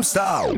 Amstel.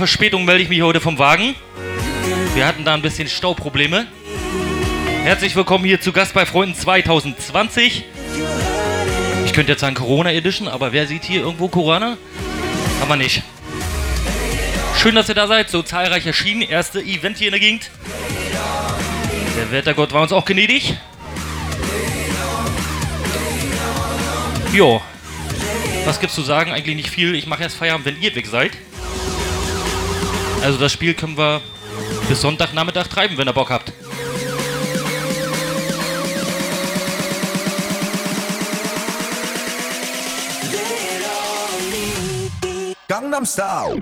Verspätung melde ich mich heute vom Wagen. Wir hatten da ein bisschen Stauprobleme. Herzlich willkommen hier zu Gast bei Freunden 2020. Ich könnte jetzt sagen Corona Edition, aber wer sieht hier irgendwo Corona? Haben wir nicht. Schön, dass ihr da seid. So zahlreich erschienen. Erste Event hier in der Gegend. Der Wettergott war uns auch gnädig. Jo. Was gibt's zu sagen? Eigentlich nicht viel. Ich mache erst Feierabend, wenn ihr weg seid. Also das Spiel können wir bis Sonntagnachmittag treiben, wenn ihr Bock habt. Gangnam Style.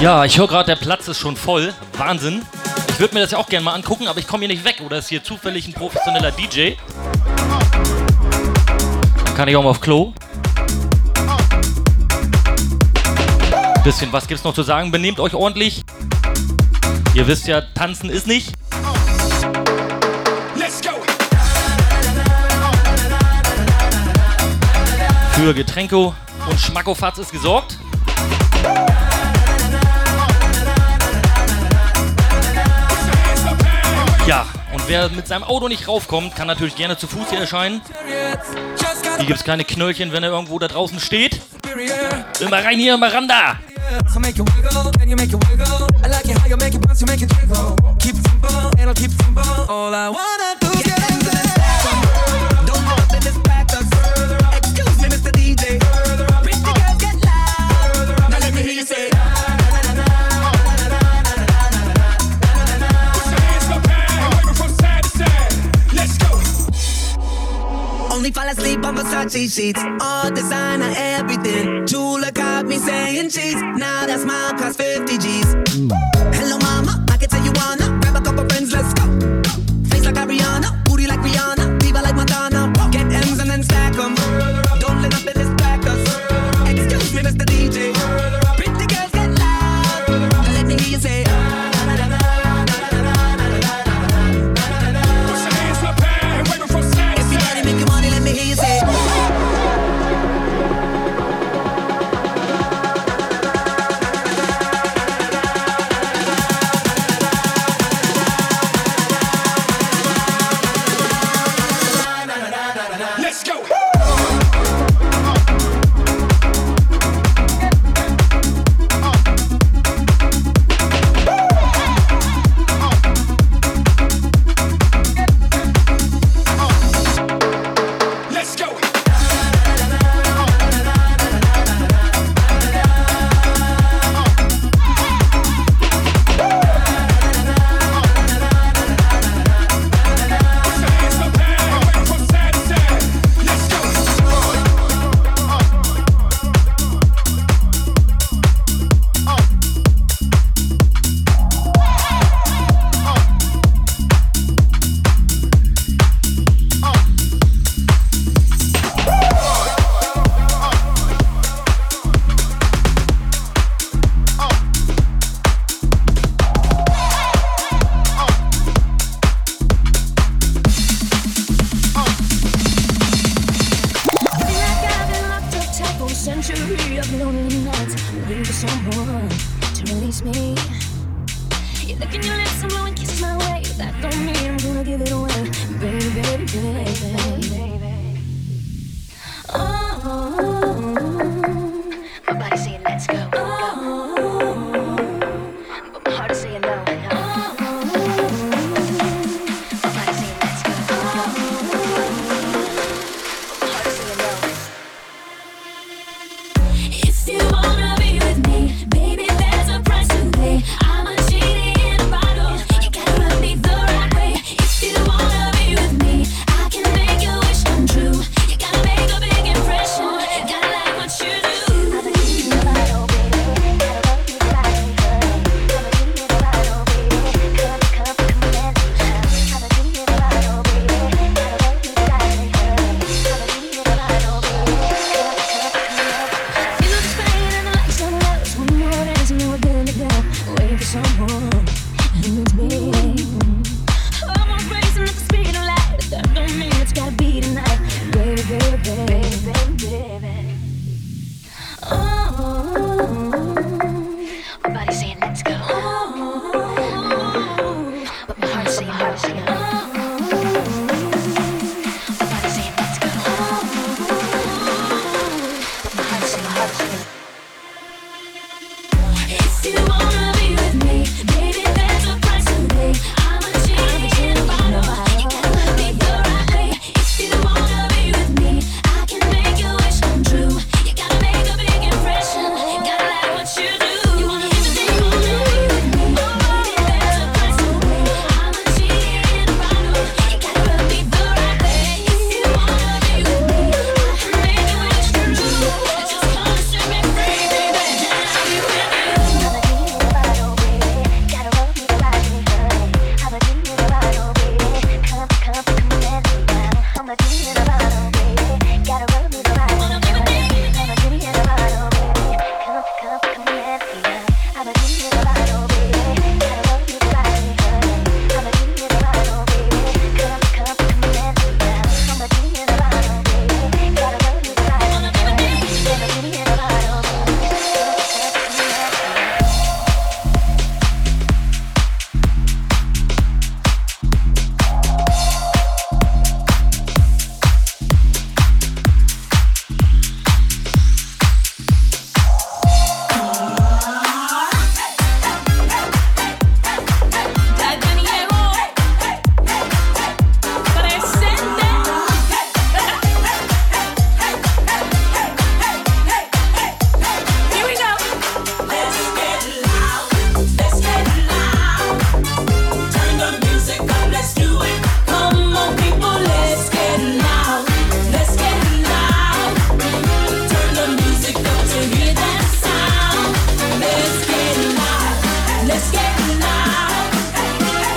Ja, ich höre gerade, der Platz ist schon voll. Wahnsinn. Ich würde mir das ja auch gerne mal angucken, aber ich komme hier nicht weg. Oder ist hier zufällig ein professioneller DJ? Dann kann ich auch mal auf Klo. Bisschen was gibt's noch zu sagen? Benehmt euch ordentlich. Ihr wisst ja, tanzen ist nicht. Let's go. Für Getränke und Schmackofatz ist gesorgt. Ja, und wer mit seinem Auto nicht raufkommt, kann natürlich gerne zu Fuß hier erscheinen. Hier gibt's keine Knöllchen, wenn er irgendwo da draußen steht. Immer rein hier! So you wiggle, can you make you. All I wanna do on Versace sheets. All designer, everything. Jula got me saying cheese. Now that smile costs 50 G's. Mm. Hello, mama. baby.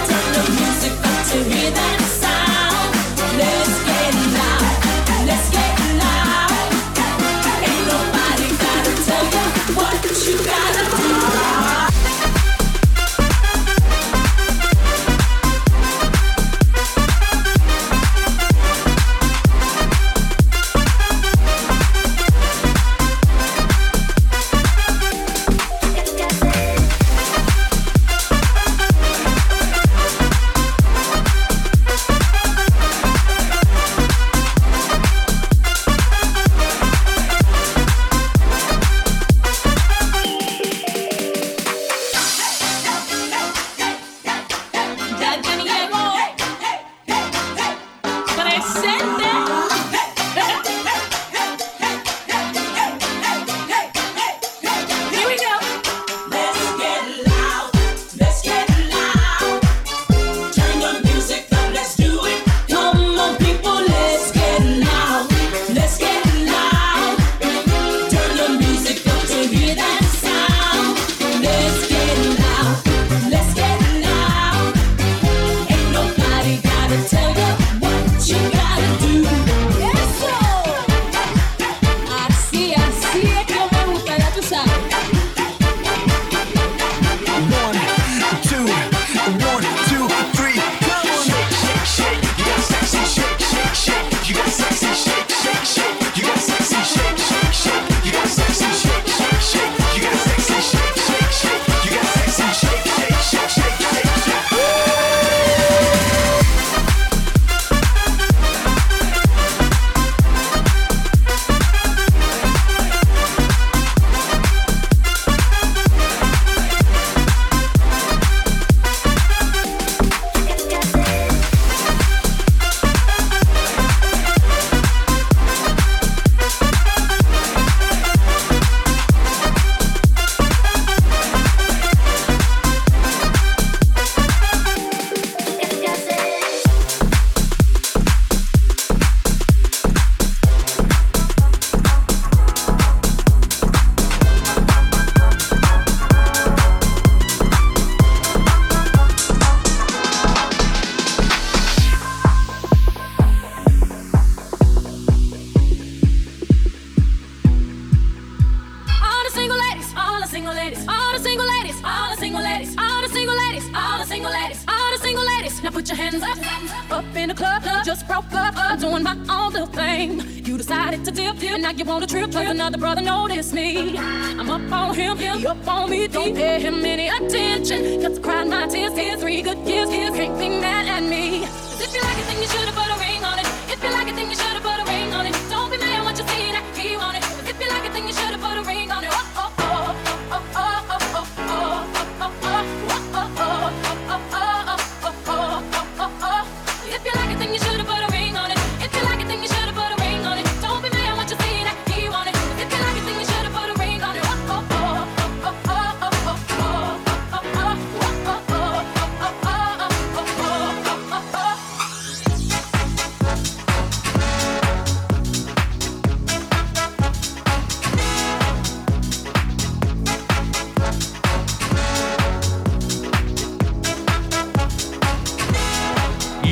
Turn the music up to hear that.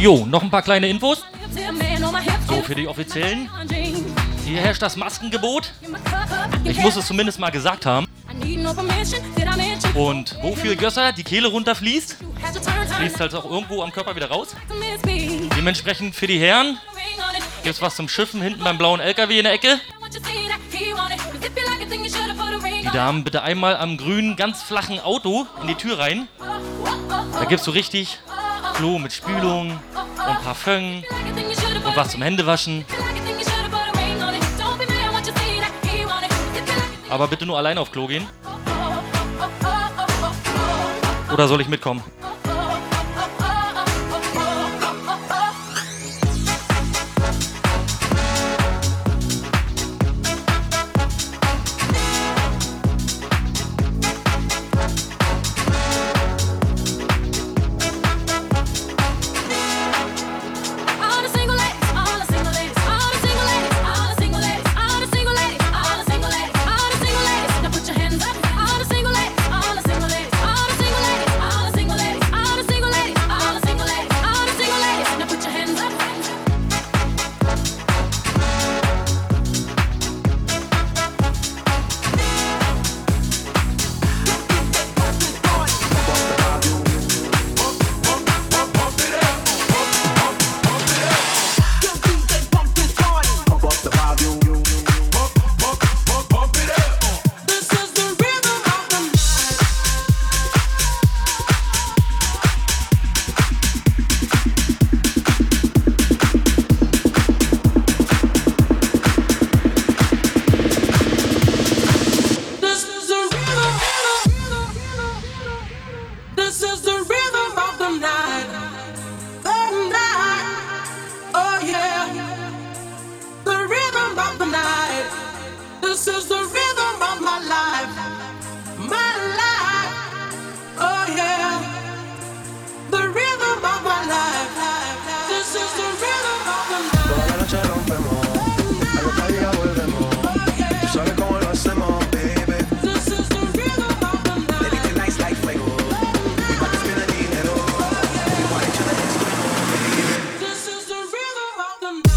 Jo, noch ein paar kleine Infos. So, für die Offiziellen. Hier herrscht das Maskengebot. Ich muss es zumindest mal gesagt haben. Und wofür Gösser die Kehle runterfließt, fließt halt auch irgendwo am Körper wieder raus. Dementsprechend für die Herren gibt es was zum Schiffen hinten beim blauen LKW in der Ecke. Die Damen bitte einmal am grünen, ganz flachen Auto in die Tür rein. Da gibt es so richtig Klo mit Spülung und Parfüm und was zum Händewaschen. Aber bitte nur alleine auf Klo gehen. Oder soll ich mitkommen?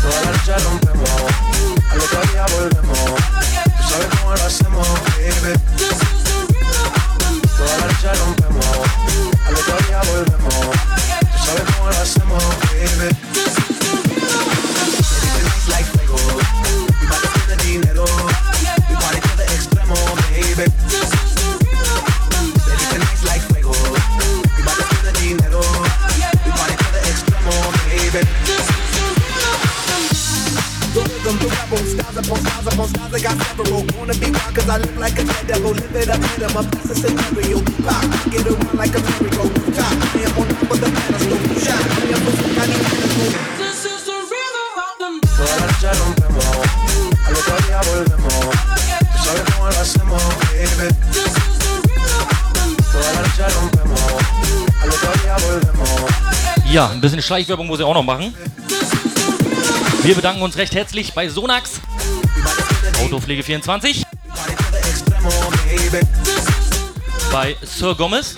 Toda la noche rompemos, al otro día volvemos. Tú sabes cómo lo hacemos, baby. Toda la noche rompemos, al otro día volvemos. Tú sabes cómo lo hacemos, baby. I got several. Wanna be wild cause I look like a devil. Live it up, hit 'em up, that's a scenario. Pop, get around like a merry-go. Top, I am on top of the pedestal. Shot, I am. This is the rhythm of the night. Toda la noche rompemos, al otro día volvemos. Tú sabes cómo lo hacemos, baby. This is the rhythm of the night. Toda la noche rompemos, al otro día volvemos. Ja, ein bisschen Schleichwerbung muss ich auch noch machen. Wir bedanken uns recht herzlich bei Sonax, Autopflege 24. Bei Sir Gomez.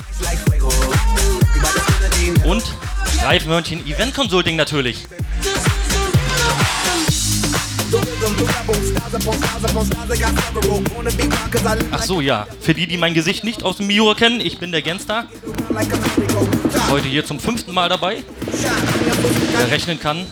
Und Streifmörnchen Event Consulting natürlich. Ach so, ja. Für die, die mein Gesicht nicht aus dem Miura kennen, ich bin der Genstar. Heute hier zum fünften Mal dabei. Wer rechnen kann.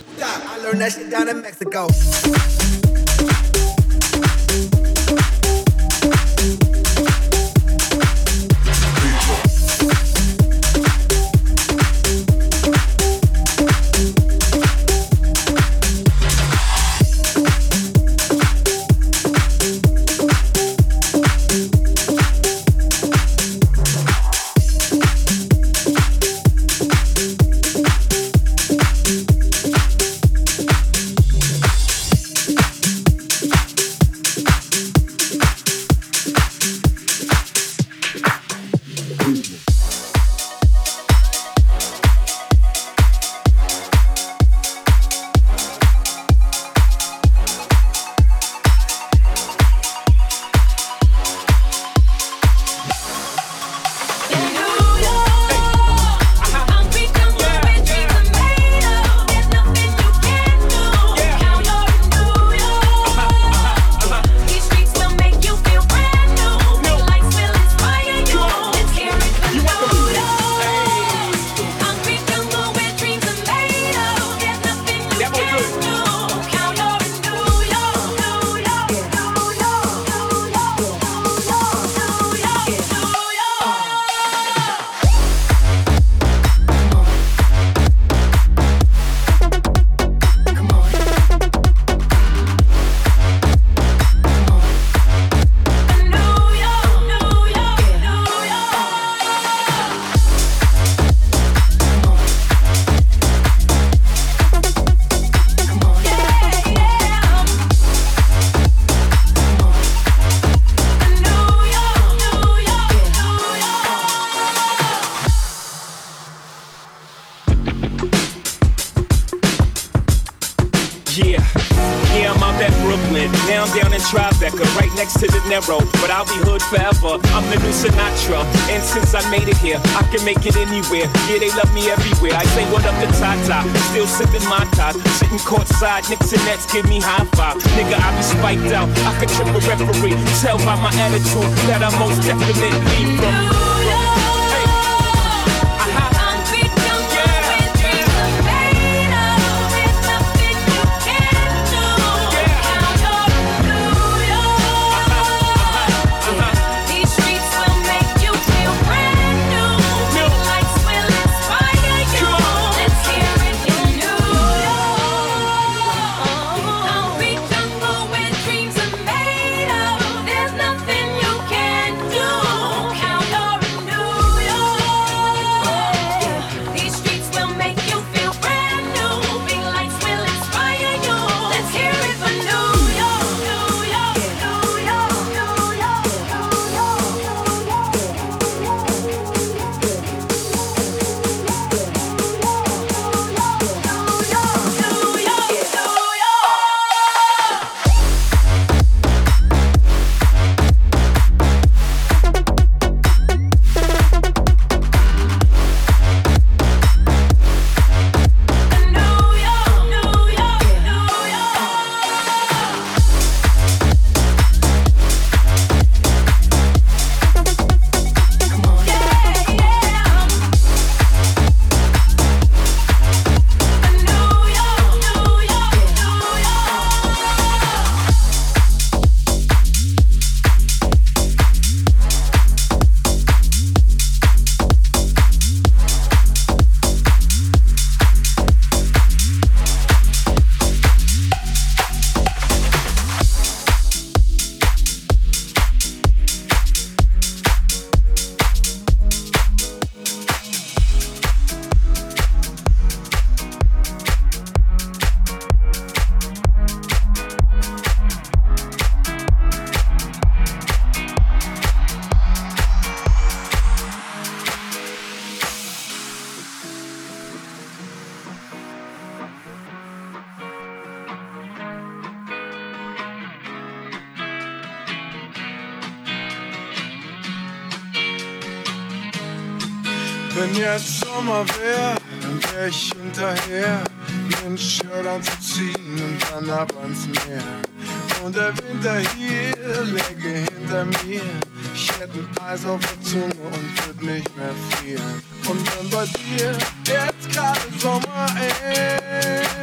Ich hätte ein Eis auf der Zunge und würd nicht mehr frieren. Und wenn bei dir jetzt gerade Sommer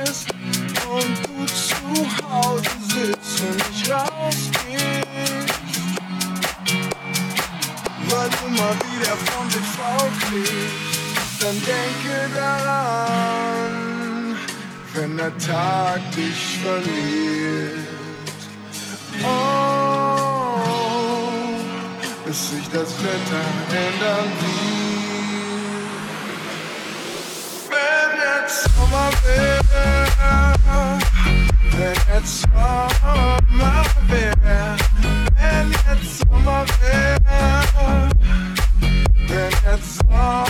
ist und du zu Hause sitzt und nicht rausgehst, weil du mal wieder vom TV kriegst, dann denke daran, wenn der Tag dich verliert. Oh, bis sich das Wetter ändern wird. Wenn jetzt Sommer wäre, wenn jetzt Sommer wäre, wenn jetzt Sommer wäre, wenn jetzt Sommer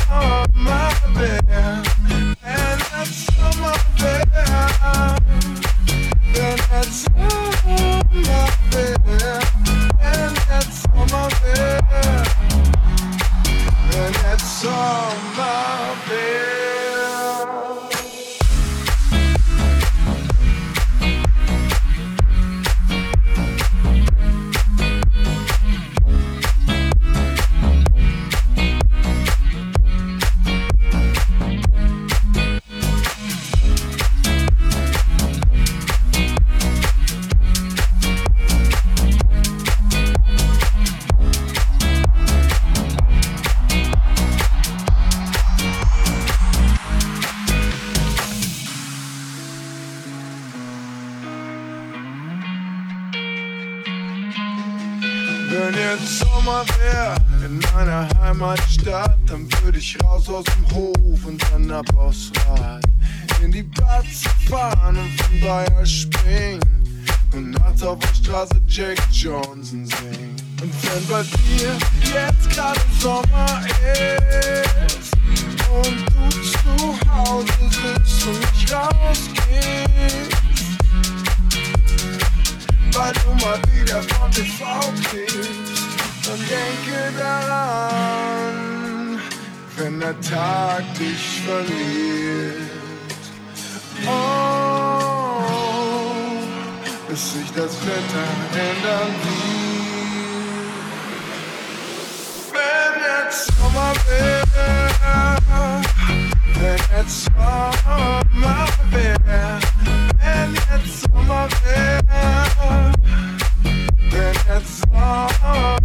nicht rausgehst, weil du mal wieder von TV kriegst, dann denke daran, wenn der Tag dich verliert. Oh, bis sich das Wetter ändern wird. Wenn jetzt Sommer wäre, wenn jetzt Sommer And wenn jetzt Sommerwär, wenn jetzt Sommerwär.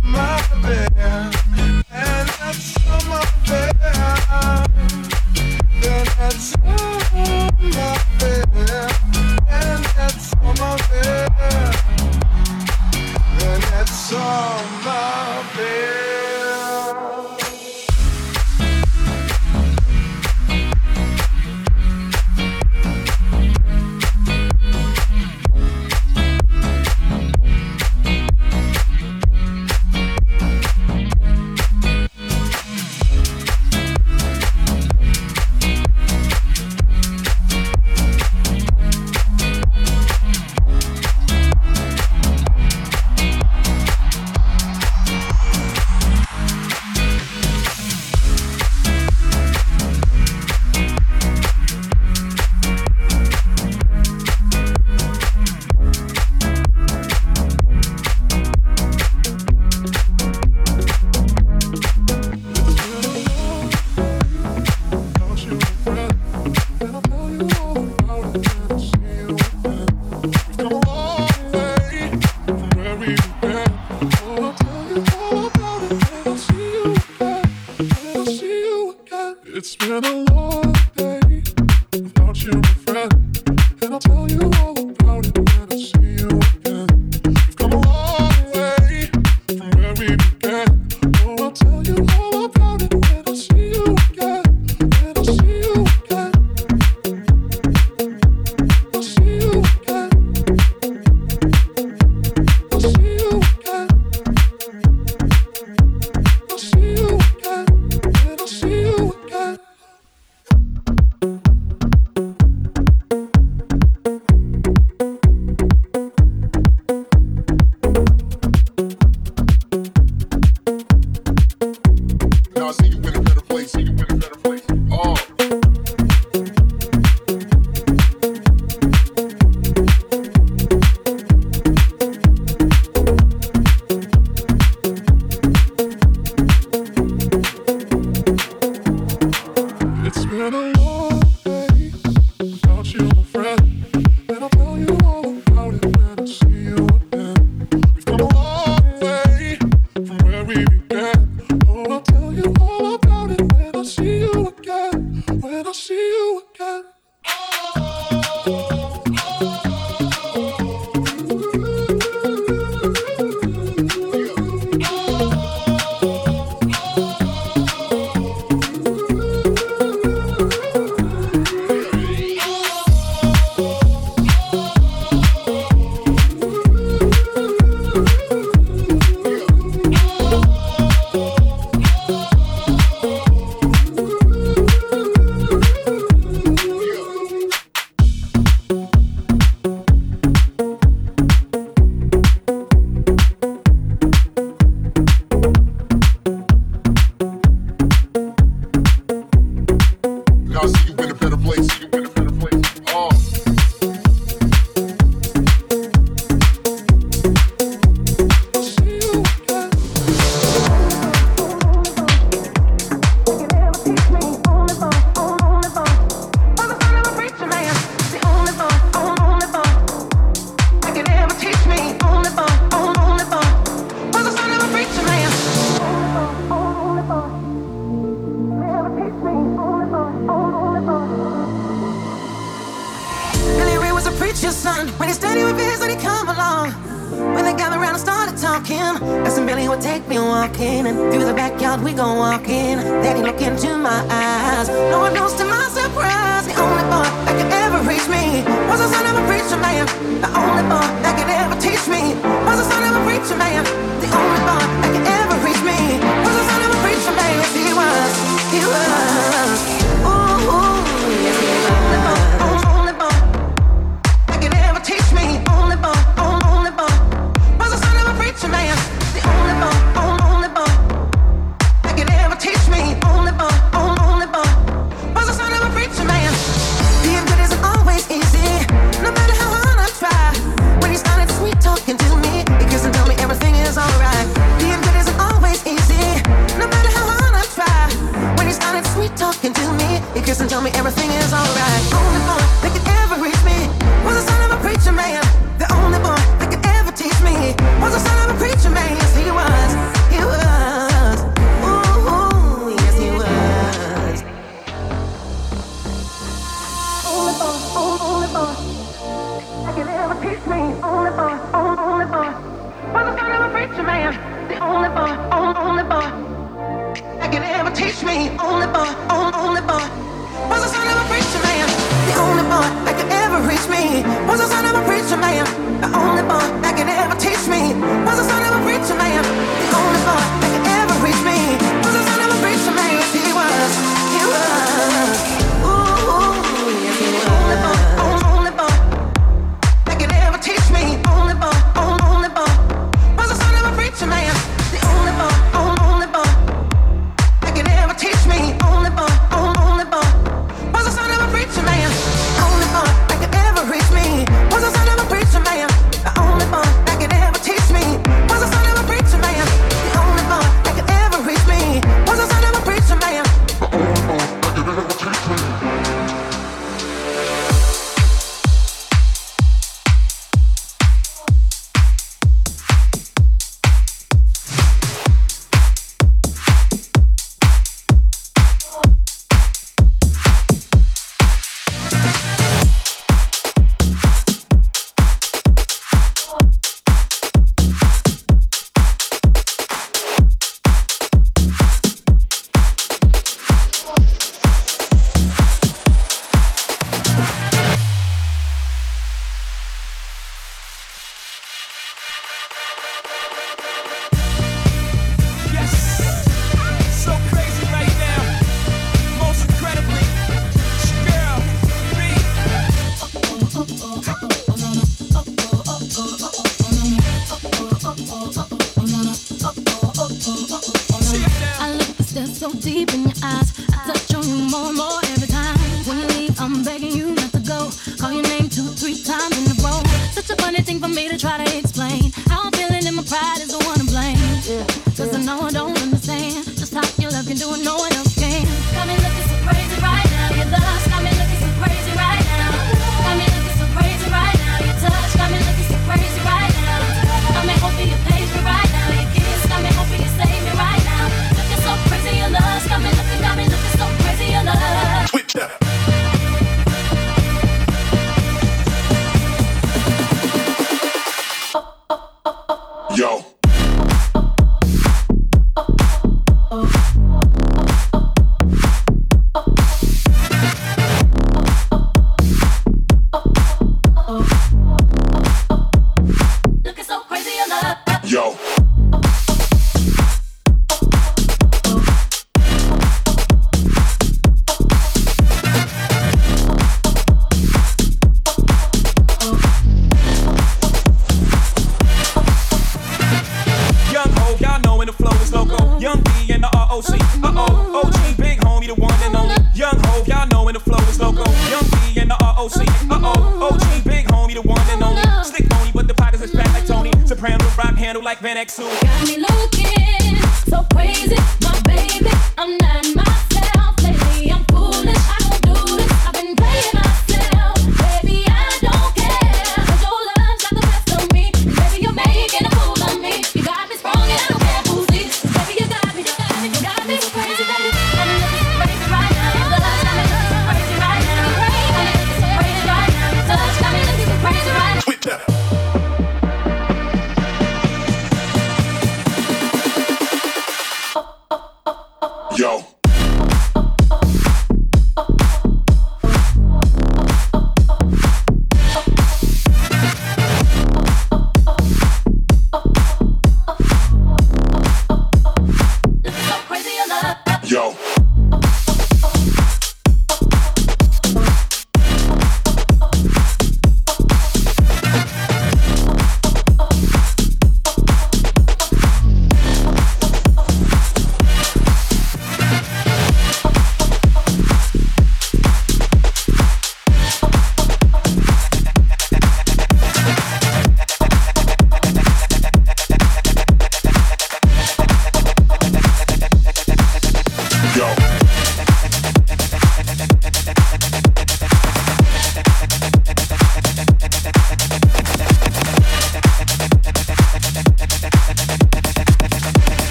Thank you.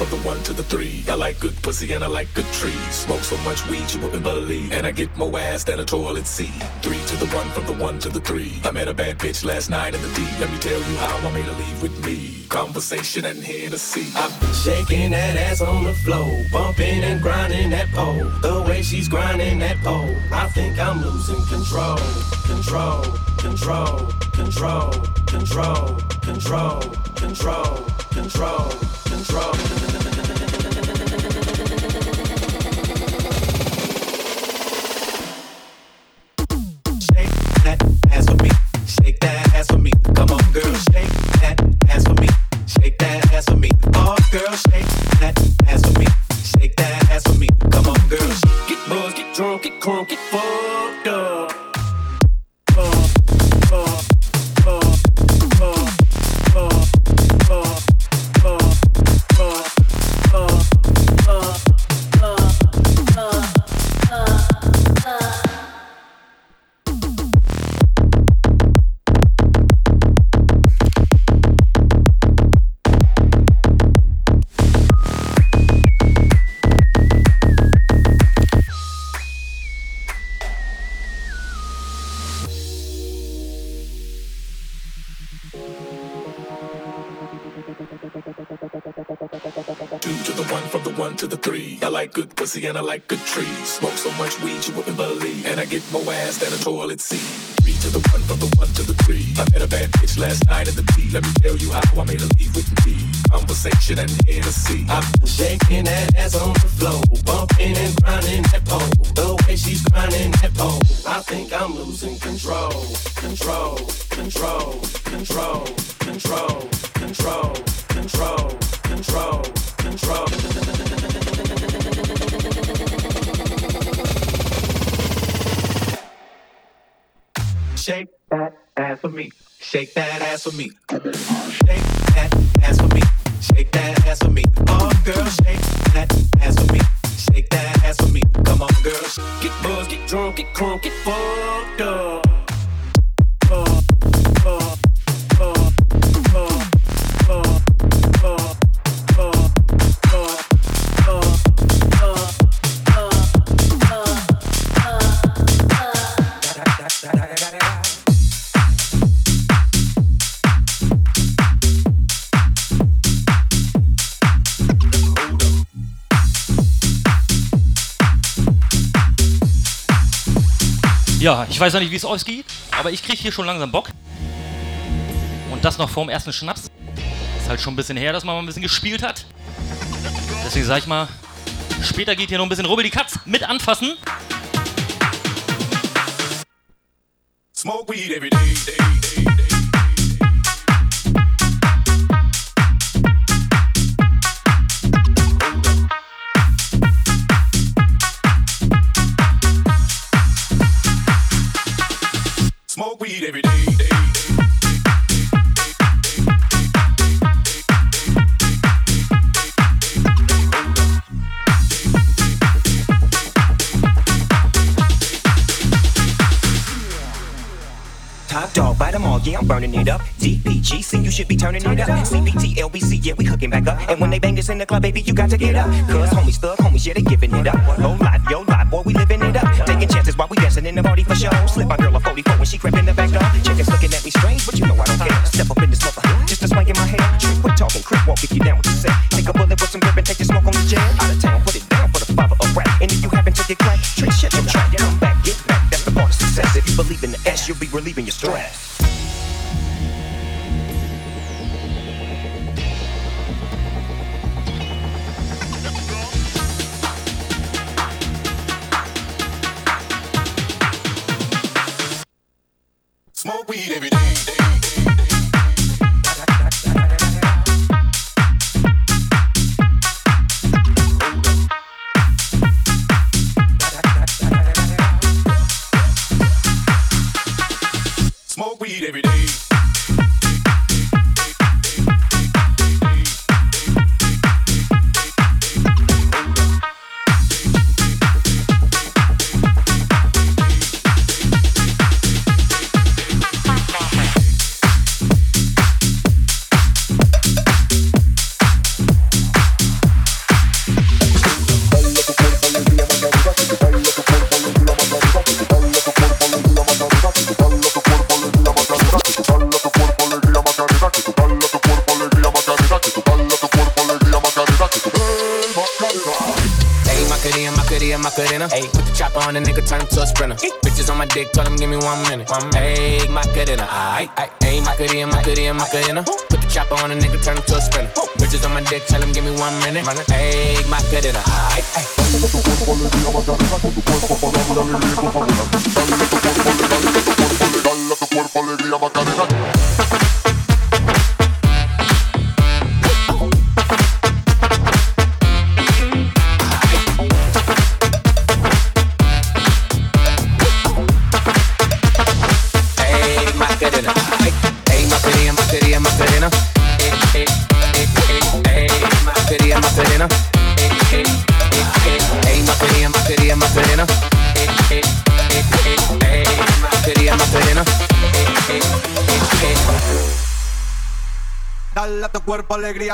From the one to the three. I like good pussy and I like good trees. Smoke so much weed you wouldn't believe. And I get more ass than a toilet seat. Three to the one, from the one to the three. I met a bad bitch last night in the D. Let me tell you how I made her leave with me. Conversation and Hennessy. I've been shaking that ass on the floor, bumping and grinding that pole. The way she's grinding that pole, I think I'm losing control, control, control, control, control, control, control, control, control. Shake that ass for me. Shake that ass for me. Shake that ass for me. Shake that ass for me. Oh, girl, shake that ass for me. Shake that ass for me. Come on, girl. Get get drunk, get crunk, get fucked up. Ja, ich weiß noch nicht, wie es ausgeht, aber ich kriege hier schon langsam Bock. Und das noch vorm ersten Schnaps. Ist halt schon ein bisschen her, dass man mal ein bisschen gespielt hat. Deswegen sag ich mal, später geht hier noch ein bisschen Rubbel die Katz mit anfassen. Smoke weed every day, day, day, every day. Top dog, bite them all, yeah, I'm burning it up. DPGC, you should be turning it up. CPT, LBC, yeah, we hooking back up. And when they bang this in the club, baby, you got to get up. Cause homies, thug homies, yeah, they giving it up. Low life, yo life, boy, we living it up. Dancing in the party for show. Slip my girl a 44 when she crept in the back door. Chickens looking at me strange, but you know I don't care. Step up in this mother, just a swank in my hair. Trick, quit talking, crip walk if you down with the set. Take a bullet with some grip and take the smoke on the jet. Out of town, put it down for the father of rap. And if you happen to get cracked, trick, shut your trap. Come back, get back, that's the part of success. If you believe in the S, you'll be relieving your stress. Weed every day.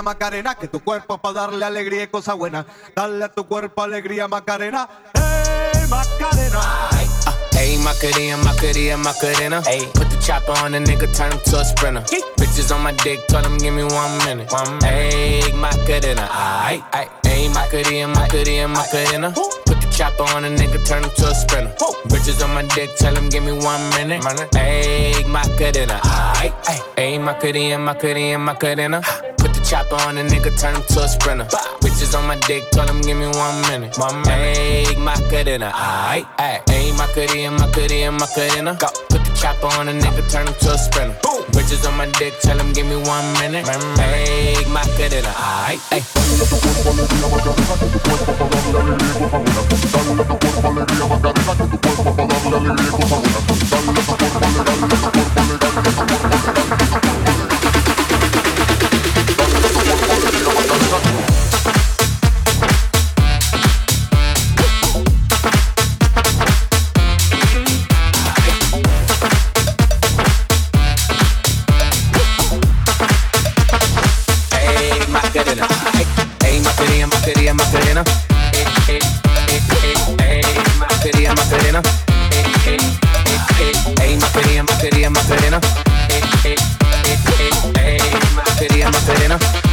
Macarena, que tu cuerpo para darle alegría y cosa buena. Dale a tu cuerpo alegría Macarena, hey Macarena. Uh, Hey, Macarena, Macarena, Macarena. Hey, put the chopper on the nigga, turn him to a sprinter. Bitches on my dick, tell him give me one minute. One Hey, Macarena, aight, aight. Hey, Macarena, Macarena, Macarena. Put the chopper on the nigga, turn him to a sprinter. Bitches on my dick, tell him give me one minute. Hey, Macarena, aight, aight. Hey, Macarena, Macarena, Macarena. Chopper on the nigga, turn him to a sprinter. Bitches on my dick, tell him give me one minute. One minute. Hey, Macarena, aight, aight. Hey, Macarena, Macarena, Macarena. Go. Put the chopper on a nigga, turn him to a sprinter. Boom. Bitches on my dick, tell him give me one minute. My Hey, Macarena, aight, aight. Macarena. Eh, eh, Macarena, Macarena. Ey, Macarena, Macarena, Macarena. Macarena, Macarena.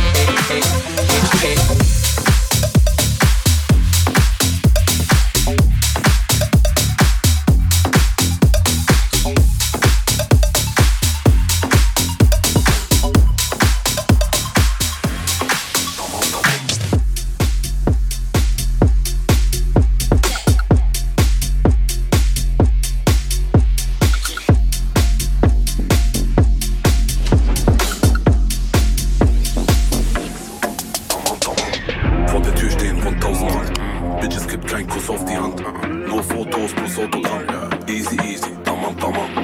vamos.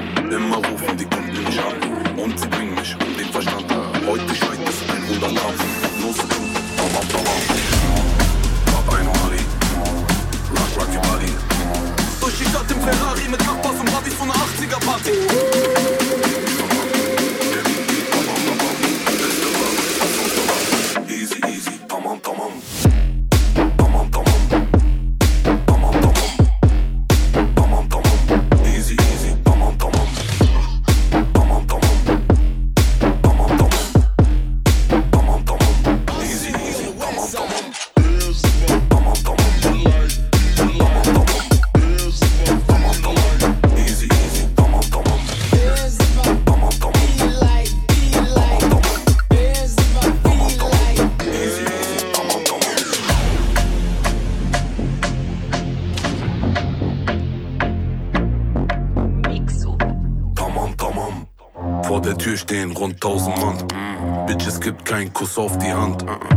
kein Kuss auf die Hand. Uh -uh.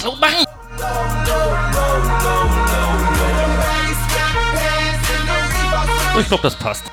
Platz, los machen! Ich glaube, das passt.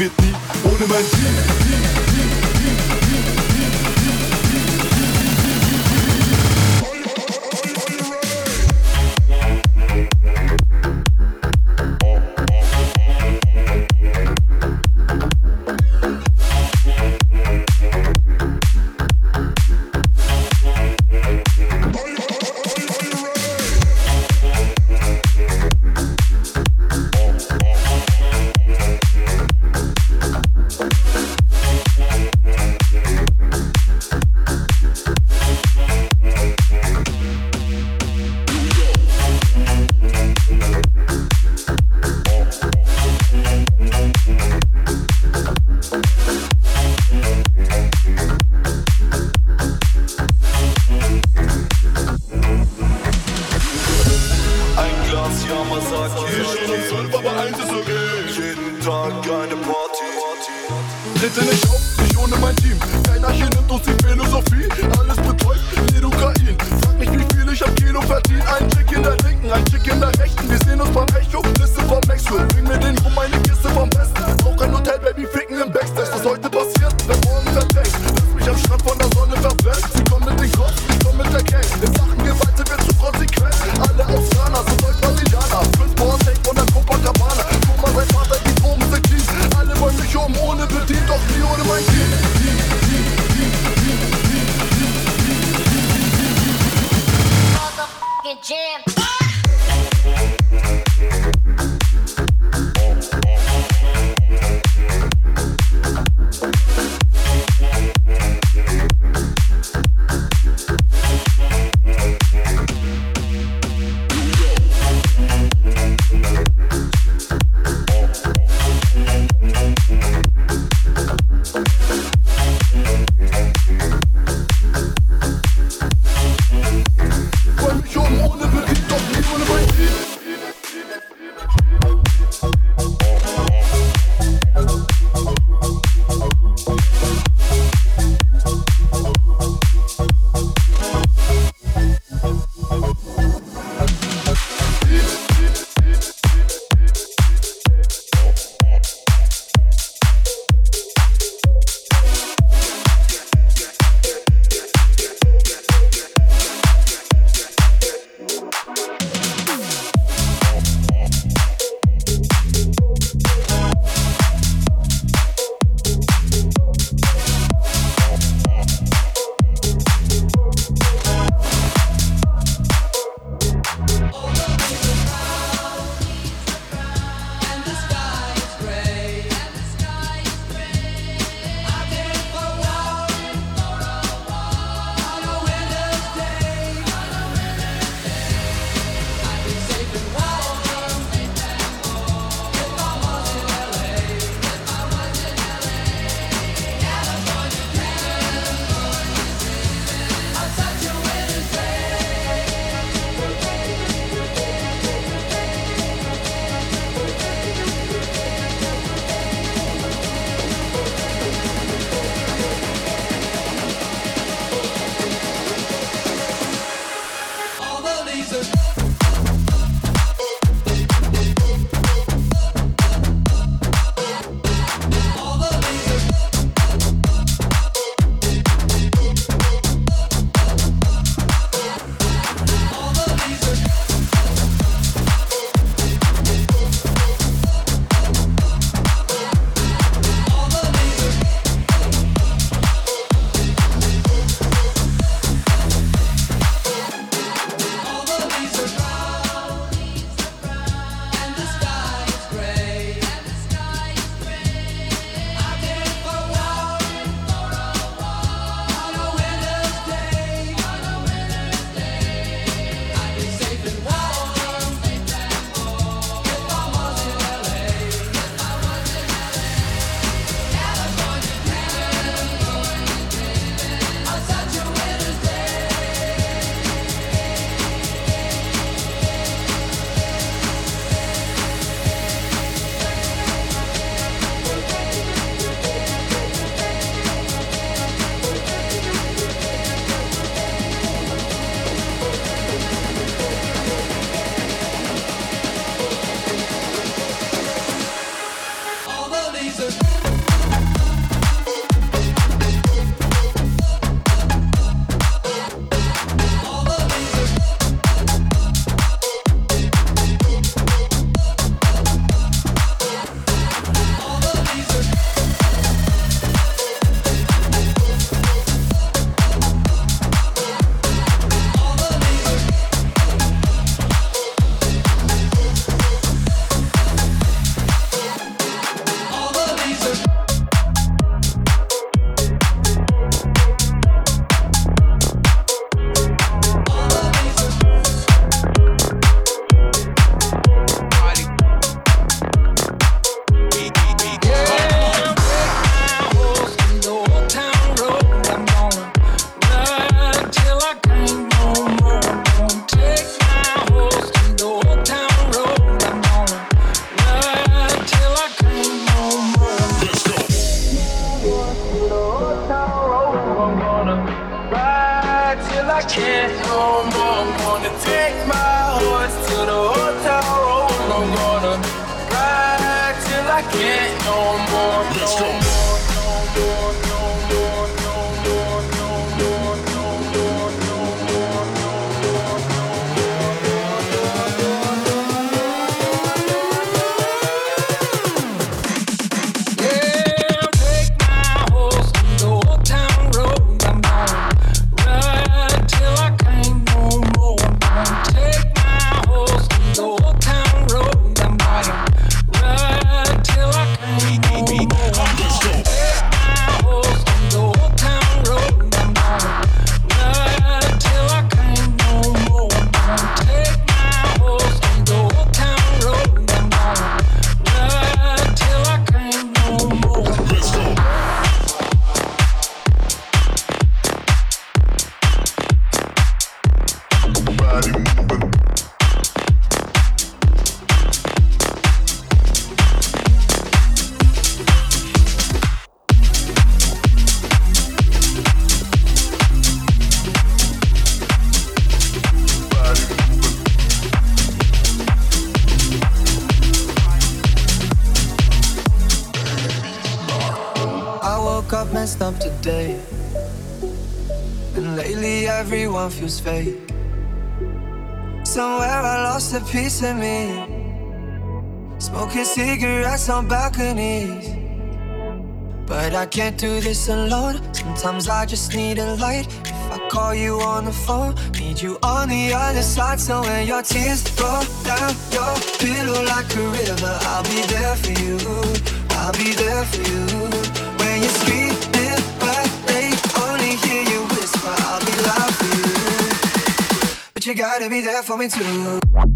Wird nie ohne mein Team. Fake. Somewhere I lost a piece of me. Smoking cigarettes on balconies. But I can't do this alone. Sometimes I just need a light. If I call you on the phone, need you on the other side. So when your tears roll down your pillow like a river, I'll be there for you. I'll be there for you. When you're screaming, gotta be there for me too.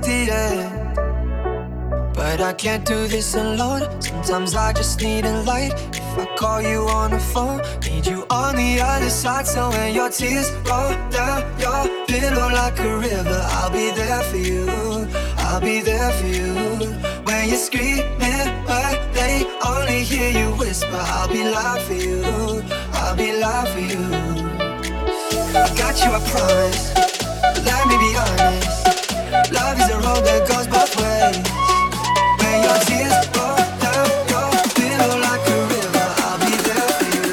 The end. But I can't do this alone. Sometimes I just need a light. If I call you on the phone, need you on the other side. So when your tears roll down your pillow like a river, I'll be there for you. I'll be there for you. When you're screaming, but they only hear you whisper, I'll be loud for you. I'll be loud for you. I got you, I promise. Let me be honest. Love is a road that goes both ways. When your tears roll down your pillow like a river, I'll be there for you.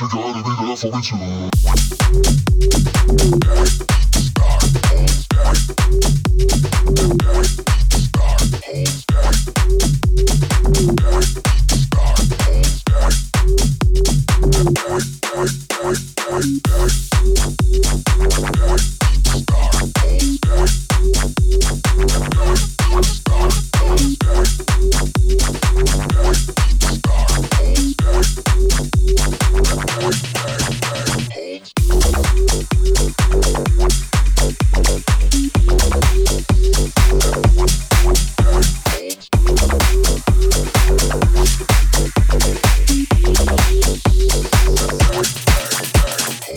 You gotta be there for me too.